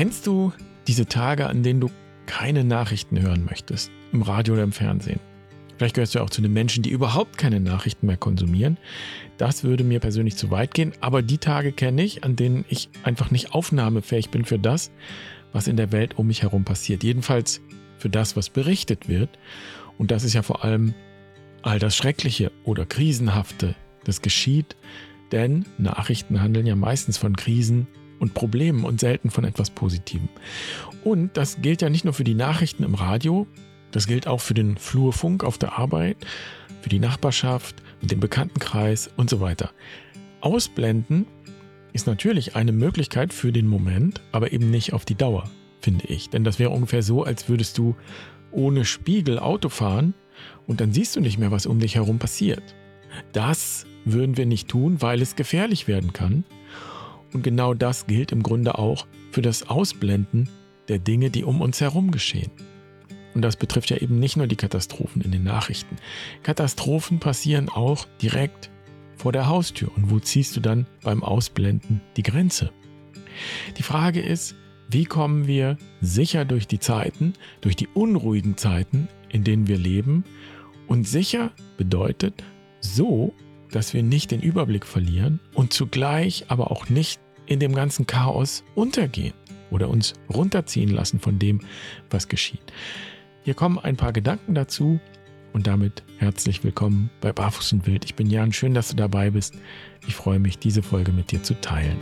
Kennst du diese Tage, an denen du keine Nachrichten hören möchtest, im Radio oder im Fernsehen? Vielleicht gehörst du auch zu den Menschen, die überhaupt keine Nachrichten mehr konsumieren. Das würde mir persönlich zu weit gehen, aber die Tage kenne ich, an denen ich einfach nicht aufnahmefähig bin für das, was in der Welt um mich herum passiert. Jedenfalls für das, was berichtet wird. Und das ist ja vor allem all das Schreckliche oder Krisenhafte, das geschieht. Denn Nachrichten handeln ja meistens von Krisen und Problemen und selten von etwas Positivem. Und das gilt ja nicht nur für die Nachrichten im Radio, das gilt auch für den Flurfunk auf der Arbeit, für die Nachbarschaft den Bekanntenkreis und so weiter. Ausblenden ist natürlich eine Möglichkeit für den Moment, aber eben nicht auf die Dauer, finde ich. Denn das wäre ungefähr so, als würdest du ohne Spiegel Auto fahren und dann siehst du nicht mehr, was um dich herum passiert. Das würden wir nicht tun, weil es gefährlich werden kann. Und genau das gilt im Grunde auch für das Ausblenden der Dinge, die um uns herum geschehen. Und das betrifft ja eben nicht nur die Katastrophen in den Nachrichten. Katastrophen passieren auch direkt vor der Haustür. Und wo ziehst du dann beim Ausblenden die Grenze? Die Frage ist, wie kommen wir sicher durch die Zeiten, durch die unruhigen Zeiten, in denen wir leben? Und sicher bedeutet so, dass wir nicht den Überblick verlieren und zugleich aber auch nicht in dem ganzen Chaos untergehen oder uns runterziehen lassen von dem, was geschieht. Hier kommen ein paar Gedanken dazu und damit herzlich willkommen bei Barfuß und Wild. Ich bin Jan, schön, dass du dabei bist. Ich freue mich, diese Folge mit dir zu teilen.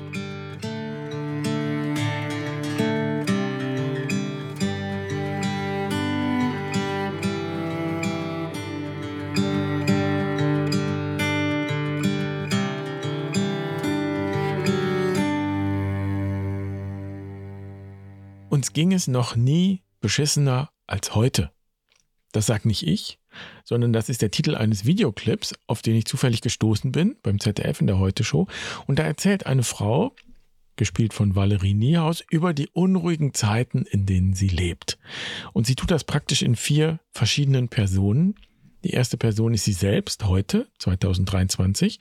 Ging es noch nie beschissener als heute. Das sagt nicht ich, sondern das ist der Titel eines Videoclips, auf den ich zufällig gestoßen bin beim ZDF in der Heute Show. Und da erzählt eine Frau, gespielt von Valerie Niehaus, über die unruhigen Zeiten, in denen sie lebt. Und sie tut das praktisch in vier verschiedenen Personen. Die erste Person ist sie selbst heute, 2023.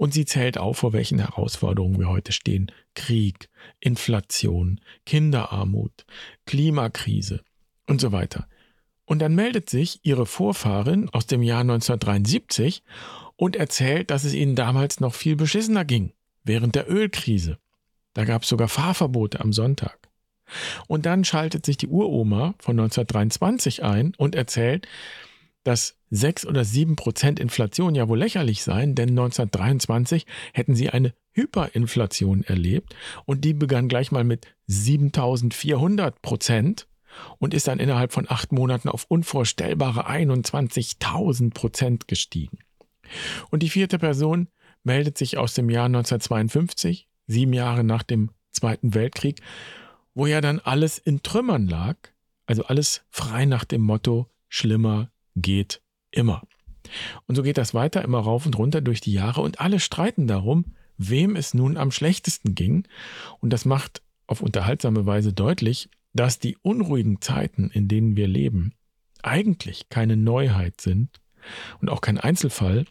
Und sie zählt auf, vor welchen Herausforderungen wir heute stehen. Krieg, Inflation, Kinderarmut, Klimakrise, und so weiter. Und dann meldet sich ihre Vorfahrin aus dem Jahr 1973 und erzählt, dass es ihnen damals noch viel beschissener ging, während der Ölkrise. Da gab es sogar Fahrverbote am Sonntag. Und dann schaltet sich die Uroma von 1923 ein und erzählt, dass 6 oder 7 Prozent Inflation ja wohl lächerlich seien, denn 1923 hätten sie eine Hyperinflation erlebt und die begann gleich mal mit 7400 Prozent und ist dann innerhalb von acht Monaten auf unvorstellbare 21.000 Prozent gestiegen. Und die vierte Person meldet sich aus dem Jahr 1952, sieben Jahre nach dem Zweiten Weltkrieg, wo ja dann alles in Trümmern lag, also alles frei nach dem Motto, schlimmer geht immer. Und so geht das weiter immer rauf und runter durch die Jahre und alle streiten darum, wem es nun am schlechtesten ging. Und das macht auf unterhaltsame Weise deutlich, dass die unruhigen Zeiten, in denen wir leben, eigentlich keine Neuheit sind und auch kein Einzelfall,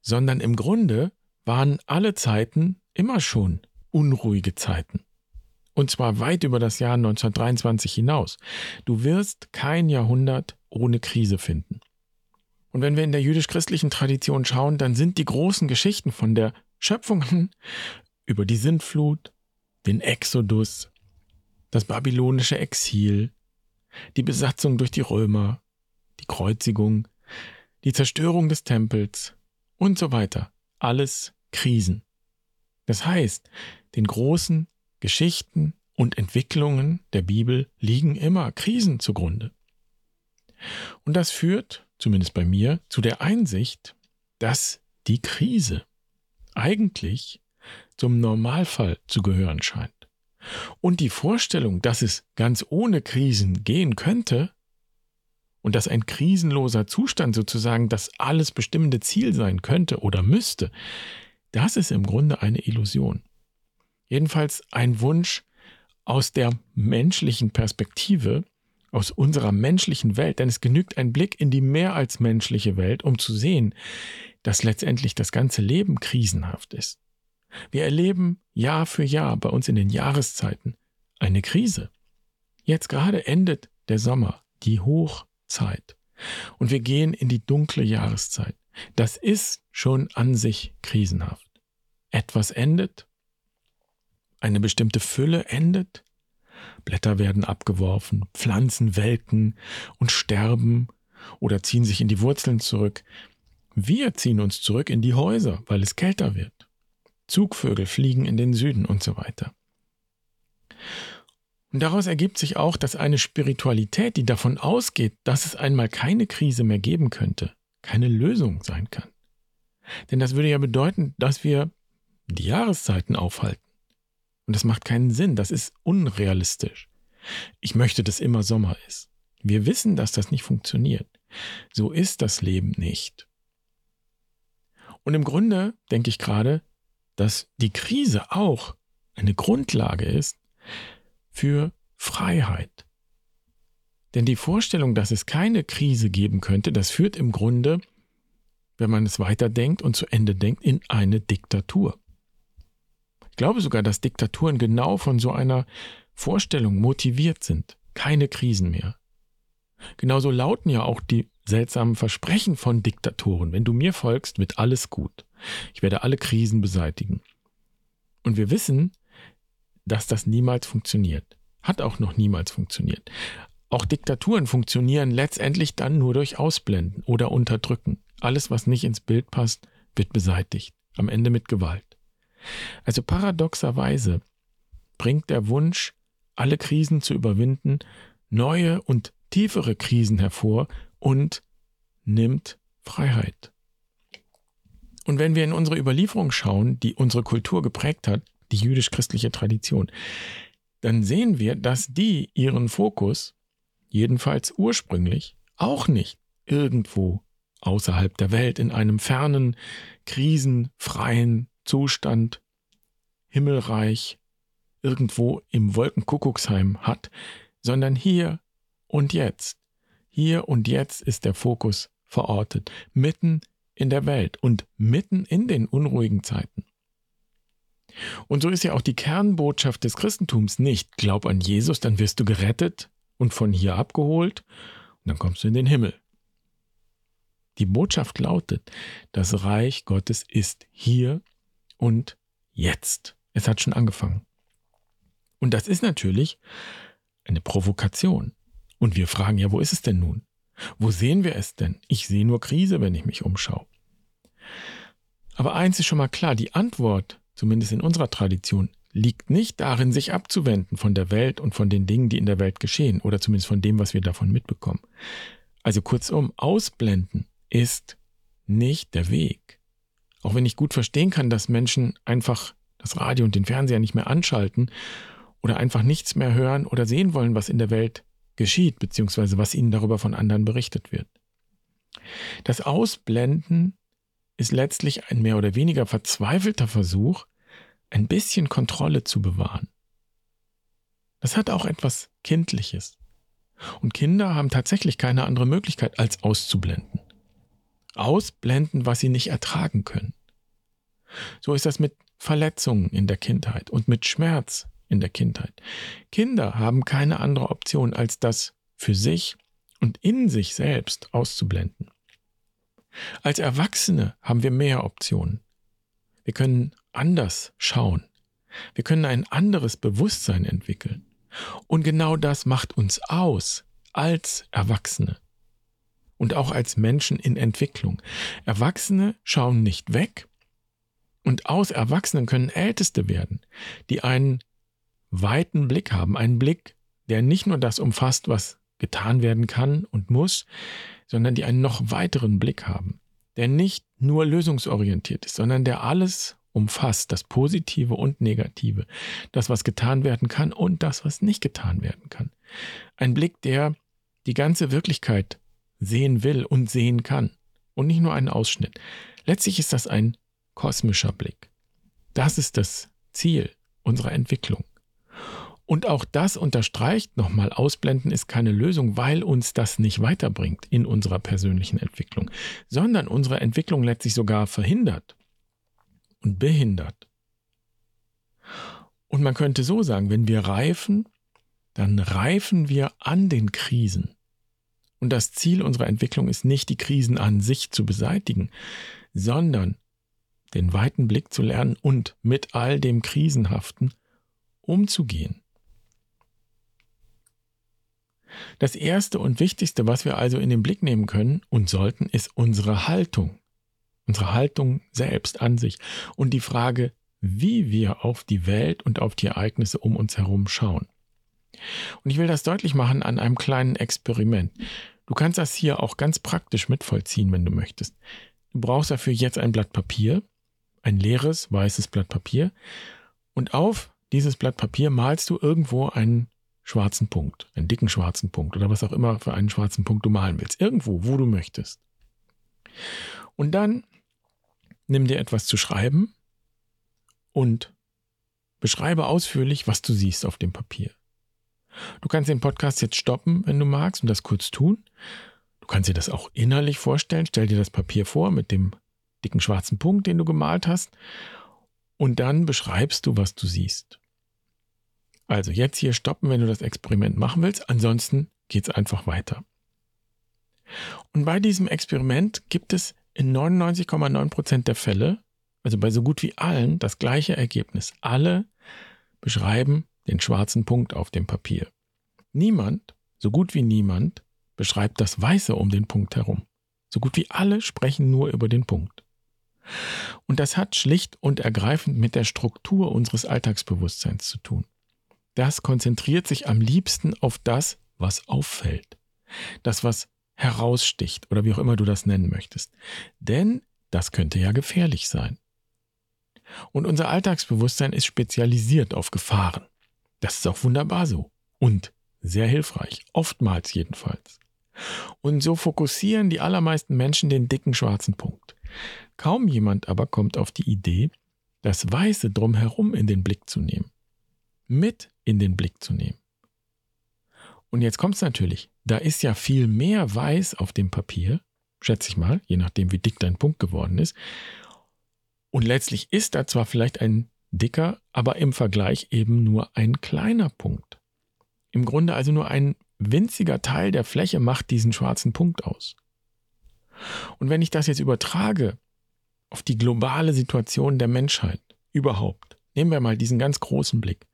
sondern im Grunde waren alle Zeiten immer schon unruhige Zeiten. Und zwar weit über das Jahr 1923 hinaus. Du wirst kein Jahrhundert ohne Krise finden. Und wenn wir in der jüdisch-christlichen Tradition schauen, dann sind die großen Geschichten von der Schöpfung über die Sintflut, den Exodus, das babylonische Exil, die Besatzung durch die Römer, die Kreuzigung, die Zerstörung des Tempels und so weiter. Alles Krisen. Das heißt, den großen Geschichten und Entwicklungen der Bibel liegen immer Krisen zugrunde. Und das führt, zumindest bei mir, zu der Einsicht, dass die Krise eigentlich zum Normalfall zu gehören scheint. Und die Vorstellung, dass es ganz ohne Krisen gehen könnte und dass ein krisenloser Zustand sozusagen das alles bestimmende Ziel sein könnte oder müsste, das ist im Grunde eine Illusion. Jedenfalls ein Wunsch aus der menschlichen Perspektive, aus unserer menschlichen Welt, denn es genügt ein Blick in die mehr als menschliche Welt, um zu sehen, dass letztendlich das ganze Leben krisenhaft ist. Wir erleben Jahr für Jahr bei uns in den Jahreszeiten eine Krise. Jetzt gerade endet der Sommer, die Hochzeit. Und wir gehen in die dunkle Jahreszeit. Das ist schon an sich krisenhaft. Etwas endet, eine bestimmte Fülle endet, Blätter werden abgeworfen, Pflanzen welken und sterben oder ziehen sich in die Wurzeln zurück. Wir ziehen uns zurück in die Häuser, weil es kälter wird. Zugvögel fliegen in den Süden und so weiter. Und daraus ergibt sich auch, dass eine Spiritualität, die davon ausgeht, dass es einmal keine Krise mehr geben könnte, keine Lösung sein kann. Denn das würde ja bedeuten, dass wir die Jahreszeiten aufhalten. Und das macht keinen Sinn, das ist unrealistisch. Ich möchte, dass immer Sommer ist. Wir wissen, dass das nicht funktioniert. So ist das Leben nicht. Und im Grunde denke ich gerade, dass die Krise auch eine Grundlage ist, für Freiheit. Denn die Vorstellung, dass es keine Krise geben könnte, das führt im Grunde, wenn man es weiterdenkt und zu Ende denkt, in eine Diktatur. Ich glaube sogar, dass Diktaturen genau von so einer Vorstellung motiviert sind. Keine Krisen mehr. Genauso lauten ja auch die seltsamen Versprechen von Diktatoren. Wenn du mir folgst, wird alles gut. Ich werde alle Krisen beseitigen. Und wir wissen, dass das niemals funktioniert. Hat auch noch niemals funktioniert. Auch Diktaturen funktionieren letztendlich dann nur durch Ausblenden oder Unterdrücken. Alles, was nicht ins Bild passt, wird beseitigt. Am Ende mit Gewalt. Also paradoxerweise bringt der Wunsch, alle Krisen zu überwinden, neue und tiefere Krisen hervor und nimmt Freiheit. Und wenn wir in unsere Überlieferung schauen, die unsere Kultur geprägt hat, die jüdisch-christliche Tradition, dann sehen wir, dass die ihren Fokus, jedenfalls ursprünglich, auch nicht irgendwo außerhalb der Welt in einem fernen, krisenfreien Zustand, himmelreich, irgendwo im Wolkenkuckucksheim hat, sondern hier und jetzt. Hier und jetzt ist der Fokus verortet, mitten in der Welt und mitten in den unruhigen Zeiten. Und so ist ja auch die Kernbotschaft des Christentums nicht, glaub an Jesus, dann wirst du gerettet und von hier abgeholt und dann kommst du in den Himmel. Die Botschaft lautet, das Reich Gottes ist hier und jetzt. Es hat schon angefangen. Und das ist natürlich eine Provokation. Und wir fragen ja, wo ist es denn nun? Wo sehen wir es denn? Ich sehe nur Krise, wenn ich mich umschaue. Aber eins ist schon mal klar, die Antwort, zumindest in unserer Tradition, liegt nicht darin, sich abzuwenden von der Welt und von den Dingen, die in der Welt geschehen, oder zumindest von dem, was wir davon mitbekommen. Also kurzum, ausblenden ist nicht der Weg. Auch wenn ich gut verstehen kann, dass Menschen einfach das Radio und den Fernseher nicht mehr anschalten oder einfach nichts mehr hören oder sehen wollen, was in der Welt geschieht, beziehungsweise was ihnen darüber von anderen berichtet wird. Das Ausblenden ist letztlich ein mehr oder weniger verzweifelter Versuch, ein bisschen Kontrolle zu bewahren. Das hat auch etwas Kindliches. Und Kinder haben tatsächlich keine andere Möglichkeit, als auszublenden. Ausblenden, was sie nicht ertragen können. So ist das mit Verletzungen in der Kindheit und mit Schmerz in der Kindheit. Kinder haben keine andere Option, als das für sich und in sich selbst auszublenden. Als Erwachsene haben wir mehr Optionen. Wir können anders schauen. Wir können ein anderes Bewusstsein entwickeln. Und genau das macht uns aus als Erwachsene und auch als Menschen in Entwicklung. Erwachsene schauen nicht weg und aus Erwachsenen können Älteste werden, die einen weiten Blick haben, einen Blick, der nicht nur das umfasst, was getan werden kann und muss, sondern die einen noch weiteren Blick haben, der nicht nur lösungsorientiert ist, sondern der alles umfasst, das Positive und Negative, das, was getan werden kann und das, was nicht getan werden kann. Ein Blick, der die ganze Wirklichkeit sehen will und sehen kann und nicht nur einen Ausschnitt. Letztlich ist das ein kosmischer Blick. Das ist das Ziel unserer Entwicklung. Und auch das unterstreicht nochmal, Ausblenden ist keine Lösung, weil uns das nicht weiterbringt in unserer persönlichen Entwicklung, sondern unsere Entwicklung letztlich sogar verhindert und behindert. Und man könnte so sagen, wenn wir reifen dann reifen wir an den Krisen. Und das Ziel unserer Entwicklung ist nicht, die Krisen an sich zu beseitigen, sondern den weiten Blick zu lernen und mit all dem Krisenhaften umzugehen. Das Erste und Wichtigste, was wir also in den Blick nehmen können und sollten, ist unsere Haltung. Unsere Haltung selbst an sich und die Frage, wie wir auf die Welt und auf die Ereignisse um uns herum schauen. Und ich will das deutlich machen an einem kleinen Experiment. Du kannst das hier auch ganz praktisch mitvollziehen, wenn du möchtest. Du brauchst dafür jetzt ein Blatt Papier, ein leeres weißes Blatt Papier, und auf dieses Blatt Papier malst du irgendwo einen schwarzen Punkt, einen dicken schwarzen Punkt oder was auch immer für einen schwarzen Punkt du malen willst. Irgendwo, wo du möchtest. Und dann nimm dir etwas zu schreiben und beschreibe ausführlich, was du siehst auf dem Papier. Du kannst den Podcast jetzt stoppen, wenn du magst, und das kurz tun. Du kannst dir das auch innerlich vorstellen. Stell dir das Papier vor mit dem dicken schwarzen Punkt, den du gemalt hast. Und dann beschreibst du, was du siehst. Also jetzt hier stoppen, wenn du das Experiment machen willst. Ansonsten geht es einfach weiter. Und bei diesem Experiment gibt es in 99,9% der Fälle, also bei so gut wie allen, das gleiche Ergebnis. Alle beschreiben den schwarzen Punkt auf dem Papier. Niemand, so gut wie niemand, beschreibt das Weiße um den Punkt herum. So gut wie alle sprechen nur über den Punkt. Und das hat schlicht und ergreifend mit der Struktur unseres Alltagsbewusstseins zu tun. Das konzentriert sich am liebsten auf das, was auffällt. Das, was heraussticht oder wie auch immer du das nennen möchtest. Denn das könnte ja gefährlich sein. Und unser Alltagsbewusstsein ist spezialisiert auf Gefahren. Das ist auch wunderbar so und sehr hilfreich, oftmals jedenfalls. Und so fokussieren die allermeisten Menschen den dicken schwarzen Punkt. Kaum jemand aber kommt auf die Idee, das Weiße drumherum in den Blick zu nehmen. Mit in den Blick zu nehmen. Und jetzt kommt es natürlich, da ist ja viel mehr Weiß auf dem Papier, schätze ich mal, je nachdem wie dick dein Punkt geworden ist. Und letztlich ist da zwar vielleicht ein dicker, aber im Vergleich eben nur ein kleiner Punkt. Im Grunde also nur ein winziger Teil der Fläche macht diesen schwarzen Punkt aus. Und wenn ich das jetzt übertrage auf die globale Situation der Menschheit überhaupt, nehmen wir mal diesen ganz großen Blick,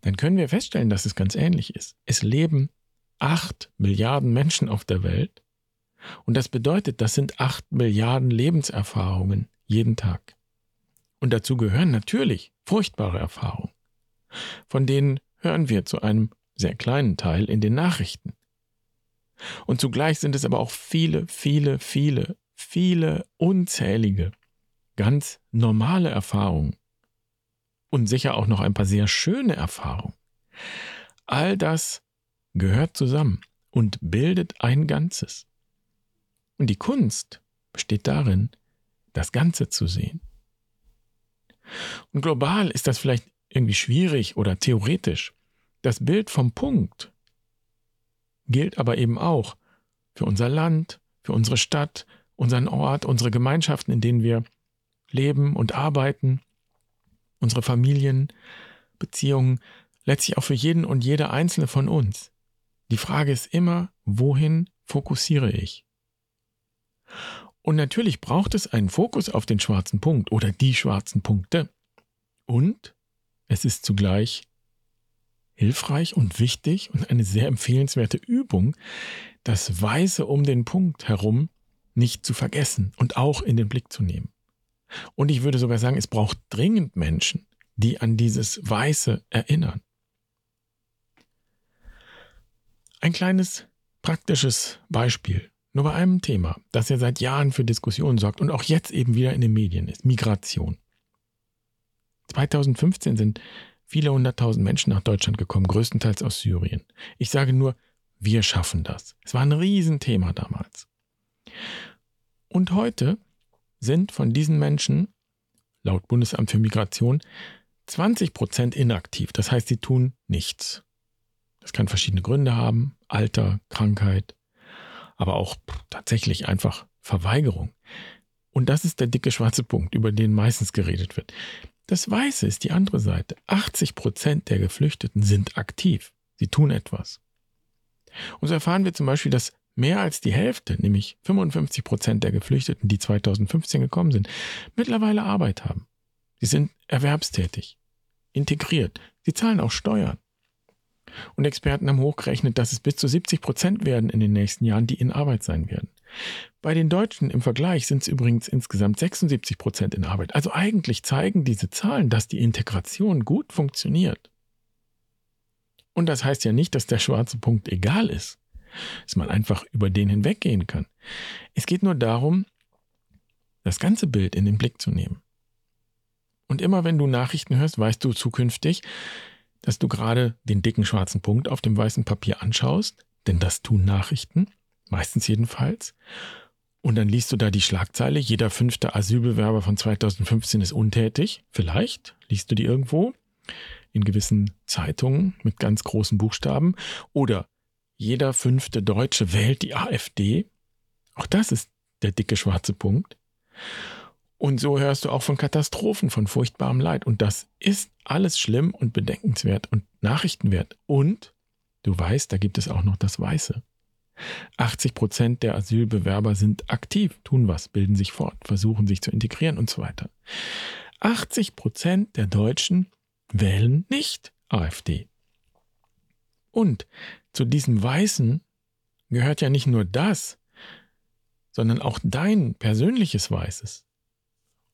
dann können wir feststellen, dass es ganz ähnlich ist. Es leben acht Milliarden Menschen auf der Welt und das bedeutet, das sind acht Milliarden Lebenserfahrungen jeden Tag. Und dazu gehören natürlich furchtbare Erfahrungen. Von denen hören wir zu einem sehr kleinen Teil in den Nachrichten. Und zugleich sind es aber auch viele, viele, viele, viele unzählige, ganz normale Erfahrungen. Und sicher auch noch ein paar sehr schöne Erfahrungen. All das gehört zusammen und bildet ein Ganzes. Und die Kunst besteht darin, das Ganze zu sehen. Und global ist das vielleicht irgendwie schwierig oder theoretisch. Das Bild vom Punkt gilt aber eben auch für unser Land, für unsere Stadt, unseren Ort, unsere Gemeinschaften, in denen wir leben und arbeiten, unsere Familien, Beziehungen, letztlich auch für jeden und jede einzelne von uns. Die Frage ist immer, wohin fokussiere ich? Und natürlich braucht es einen Fokus auf den schwarzen Punkt oder die schwarzen Punkte. Und es ist zugleich hilfreich und wichtig und eine sehr empfehlenswerte Übung, das Weiße um den Punkt herum nicht zu vergessen und auch in den Blick zu nehmen. Und ich würde sogar sagen, es braucht dringend Menschen, die an dieses Weiße erinnern. Ein kleines praktisches Beispiel nur bei einem Thema, das ja seit Jahren für Diskussionen sorgt und auch jetzt eben wieder in den Medien ist, Migration. 2015 sind viele hunderttausend Menschen nach Deutschland gekommen, größtenteils aus Syrien. Ich sage nur, wir schaffen das. Es war ein Riesenthema damals. Und heute sind von diesen Menschen, laut Bundesamt für Migration, 20 Prozent inaktiv. Das heißt, sie tun nichts. Das kann verschiedene Gründe haben. Alter, Krankheit, aber auch tatsächlich einfach Verweigerung. Und das ist der dicke schwarze Punkt, über den meistens geredet wird. Das Weiße ist die andere Seite. 80 Prozent der Geflüchteten sind aktiv. Sie tun etwas. Und so erfahren wir zum Beispiel, dass mehr als die Hälfte, nämlich 55 Prozent der Geflüchteten, die 2015 gekommen sind, mittlerweile Arbeit haben. Sie sind erwerbstätig, integriert, sie zahlen auch Steuern. Und Experten haben hochgerechnet, dass es bis zu 70 Prozent werden in den nächsten Jahren, die in Arbeit sein werden. Bei den Deutschen im Vergleich sind es übrigens insgesamt 76 Prozent in Arbeit. Also eigentlich zeigen diese Zahlen, dass die Integration gut funktioniert. Und das heißt ja nicht, dass der schwarze Punkt egal ist, dass man einfach über den hinweggehen kann. Es geht nur darum, das ganze Bild in den Blick zu nehmen. Und immer wenn du Nachrichten hörst, weißt du zukünftig, dass du gerade den dicken schwarzen Punkt auf dem weißen Papier anschaust, denn das tun Nachrichten, meistens jedenfalls. Und dann liest du da die Schlagzeile, jeder fünfte Asylbewerber von 2015 ist untätig. Vielleicht liest du die irgendwo in gewissen Zeitungen mit ganz großen Buchstaben. Oder jeder fünfte Deutsche wählt die AfD. Auch das ist der dicke schwarze Punkt. Und so hörst du auch von Katastrophen, von furchtbarem Leid. Und das ist alles schlimm und bedenkenswert und nachrichtenwert. Und du weißt, da gibt es auch noch das Weiße. 80 Prozent der Asylbewerber sind aktiv, tun was, bilden sich fort, versuchen sich zu integrieren und so weiter. 80 Prozent der Deutschen wählen nicht AfD. Und zu diesem Weißen gehört ja nicht nur das, sondern auch dein persönliches Weißes.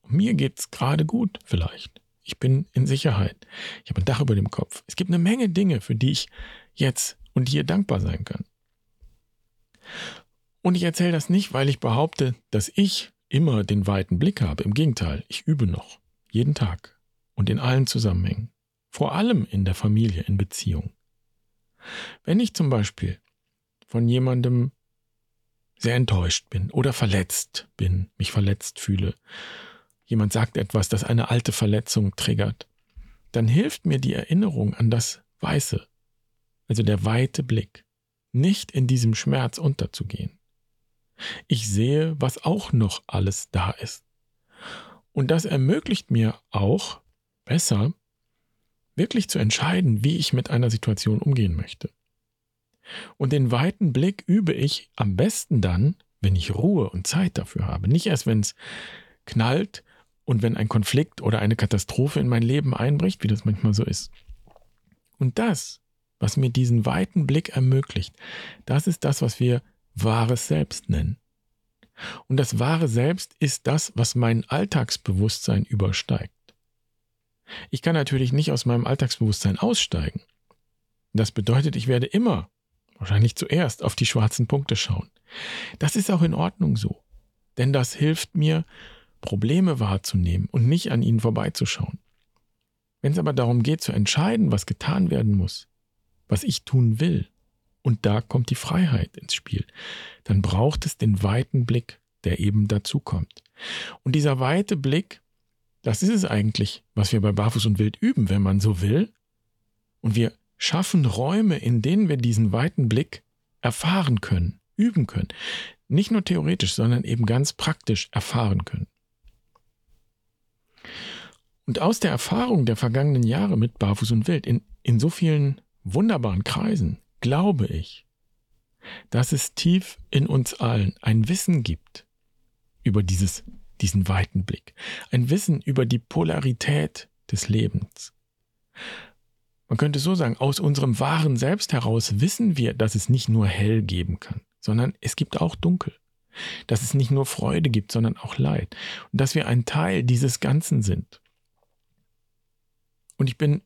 Mir geht's gerade gut, vielleicht. Ich bin in Sicherheit. Ich habe ein Dach über dem Kopf. Es gibt eine Menge Dinge, für die ich jetzt und hier dankbar sein kann. Und ich erzähle das nicht, weil ich behaupte, dass ich immer den weiten Blick habe. Im Gegenteil, ich übe noch. Jeden Tag. Und in allen Zusammenhängen. Vor allem in der Familie, in Beziehung. Wenn ich zum Beispiel von jemandem sehr enttäuscht bin oder verletzt bin, mich verletzt fühle jemand sagt etwas, das eine alte Verletzung triggert, dann hilft mir die Erinnerung an das Weiße, also der weite Blick, nicht in diesem Schmerz unterzugehen. Ich sehe, was auch noch alles da ist. Und das ermöglicht mir auch besser, wirklich zu entscheiden, wie ich mit einer Situation umgehen möchte. Und den weiten Blick übe ich am besten dann, wenn ich Ruhe und Zeit dafür habe. Nicht erst, wenn es knallt und wenn ein Konflikt oder eine Katastrophe in mein Leben einbricht, wie das manchmal so ist. Und das, was mir diesen weiten Blick ermöglicht, das ist das, was wir wahres Selbst nennen. Und das wahre Selbst ist das, was mein Alltagsbewusstsein übersteigt. Ich kann natürlich nicht aus meinem Alltagsbewusstsein aussteigen. Das bedeutet, ich werde immer, wahrscheinlich zuerst, auf die schwarzen Punkte schauen. Das ist auch in Ordnung so. Denn das hilft mir, Probleme wahrzunehmen und nicht an ihnen vorbeizuschauen. Wenn es aber darum geht zu entscheiden, was getan werden muss, was ich tun will, und da kommt die Freiheit ins Spiel, dann braucht es den weiten Blick, der eben dazu kommt. Und dieser weite Blick, das ist es eigentlich, was wir bei Barfuß und Wild üben, wenn man so will. Und wir schaffen Räume, in denen wir diesen weiten Blick erfahren können, üben können. Nicht nur theoretisch, sondern eben ganz praktisch erfahren können. Und aus der Erfahrung der vergangenen Jahre mit Barfuß und Wild in, in so vielen wunderbaren Kreisen glaube ich, dass es tief in uns allen ein Wissen gibt über dieses, diesen weiten Blick, ein Wissen über die Polarität des Lebens. Man könnte so sagen, aus unserem wahren Selbst heraus wissen wir, dass es nicht nur hell geben kann, sondern es gibt auch dunkel. Dass es nicht nur Freude gibt, sondern auch Leid. Und dass wir ein Teil dieses Ganzen sind. Und ich bin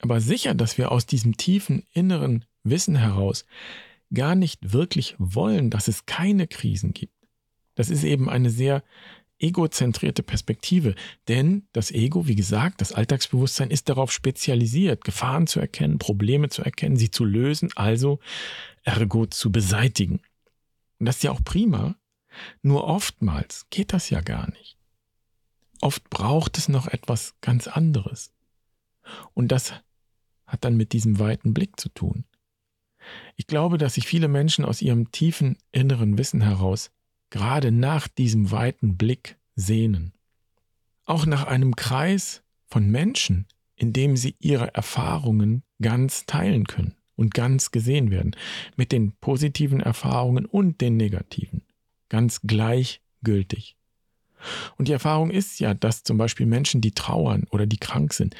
aber sicher, dass wir aus diesem tiefen inneren Wissen heraus gar nicht wirklich wollen, dass es keine Krisen gibt. Das ist eben eine sehr egozentrierte Perspektive, denn das Ego, wie gesagt, das Alltagsbewusstsein ist darauf spezialisiert, Gefahren zu erkennen, Probleme zu erkennen, sie zu lösen, also ergo zu beseitigen. Und das ist ja auch prima, nur oftmals geht das ja gar nicht. Oft braucht es noch etwas ganz anderes. Und das hat dann mit diesem weiten Blick zu tun. Ich glaube, dass sich viele Menschen aus ihrem tiefen inneren Wissen heraus gerade nach diesem weiten Blick sehnen. Auch nach einem Kreis von Menschen, in dem sie ihre Erfahrungen ganz teilen können und ganz gesehen werden, mit den positiven Erfahrungen und den negativen, ganz gleichgültig. Und die Erfahrung ist ja, dass zum Beispiel Menschen, die trauern oder die krank sind,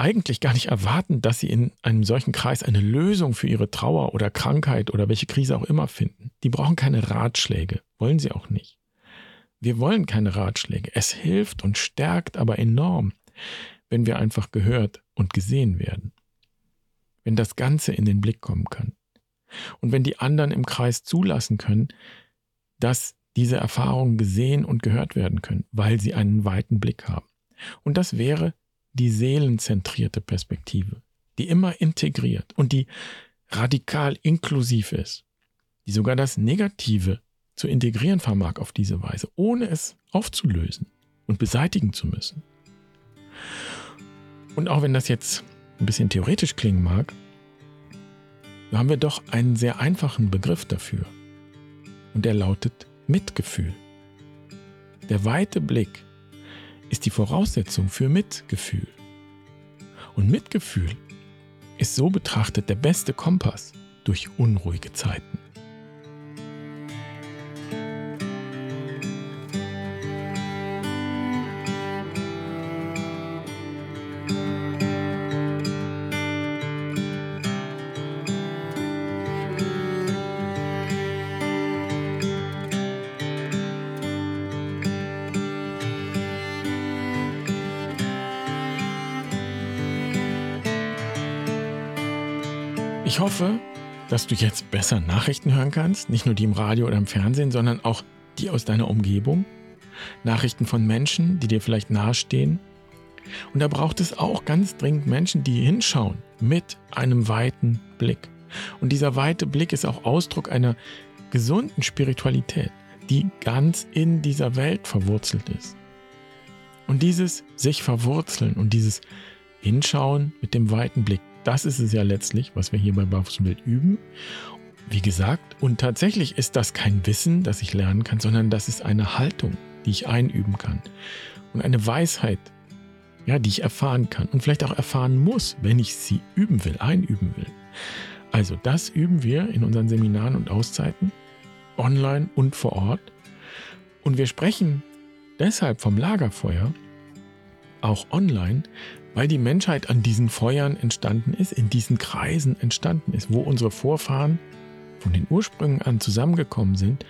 eigentlich gar nicht erwarten, dass sie in einem solchen Kreis eine Lösung für ihre Trauer oder Krankheit oder welche Krise auch immer finden. Die brauchen keine Ratschläge, wollen sie auch nicht. Wir wollen keine Ratschläge. Es hilft und stärkt aber enorm, wenn wir einfach gehört und gesehen werden. Wenn das Ganze in den Blick kommen kann. Und wenn die anderen im Kreis zulassen können, dass diese Erfahrungen gesehen und gehört werden können, weil sie einen weiten Blick haben. Und das wäre die seelenzentrierte Perspektive, die immer integriert und die radikal inklusiv ist, die sogar das Negative zu integrieren vermag auf diese Weise, ohne es aufzulösen und beseitigen zu müssen. Und auch wenn das jetzt ein bisschen theoretisch klingen mag, so haben wir doch einen sehr einfachen Begriff dafür. Und der lautet Mitgefühl. Der weite Blick ist die Voraussetzung für Mitgefühl. Und Mitgefühl ist so betrachtet der beste Kompass durch unruhige Zeiten. Dass du jetzt besser Nachrichten hören kannst, nicht nur die im Radio oder im Fernsehen, sondern auch die aus deiner Umgebung. Nachrichten von Menschen, die dir vielleicht nahestehen. Und da braucht es auch ganz dringend Menschen, die hinschauen mit einem weiten Blick. Und dieser weite Blick ist auch Ausdruck einer gesunden Spiritualität, die ganz in dieser Welt verwurzelt ist. Und dieses sich verwurzeln und dieses Hinschauen mit dem weiten Blick, das ist es ja letztlich, was wir hier bei Barfuß und Wild üben. Wie gesagt, und tatsächlich ist das kein Wissen, das ich lernen kann, sondern das ist eine Haltung, die ich einüben kann. Und eine Weisheit, ja, die ich erfahren kann und vielleicht auch erfahren muss, wenn ich sie üben will, einüben will. Also das üben wir in unseren Seminaren und Auszeiten, online und vor Ort. Und wir sprechen deshalb vom Lagerfeuer, auch online, weil die Menschheit an diesen Feuern entstanden ist, in diesen Kreisen entstanden ist, wo unsere Vorfahren von den Ursprüngen an zusammengekommen sind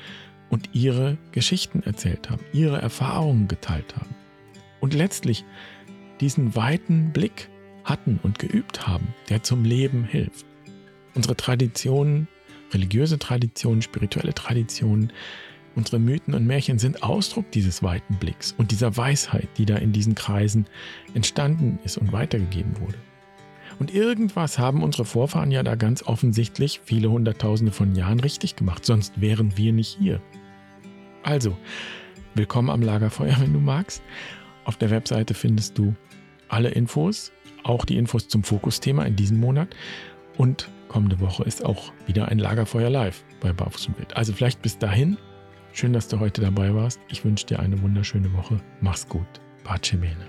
und ihre Geschichten erzählt haben, ihre Erfahrungen geteilt haben und letztlich diesen weiten Blick hatten und geübt haben, der zum Leben hilft. Unsere Traditionen, religiöse Traditionen, spirituelle Traditionen, Unsere Mythen und Märchen sind Ausdruck dieses weiten Blicks und dieser Weisheit, die da in diesen Kreisen entstanden ist und weitergegeben wurde. Und irgendwas haben unsere Vorfahren ja da ganz offensichtlich viele Hunderttausende von Jahren richtig gemacht, sonst wären wir nicht hier. Also, willkommen am Lagerfeuer, wenn du magst. Auf der Webseite findest du alle Infos, auch die Infos zum Fokusthema in diesem Monat. Und kommende Woche ist auch wieder ein Lagerfeuer live bei Barfuß und Wild. Also vielleicht bis dahin Schön, dass du heute dabei warst. Ich wünsche dir eine wunderschöne Woche. Mach's gut. Pace bene.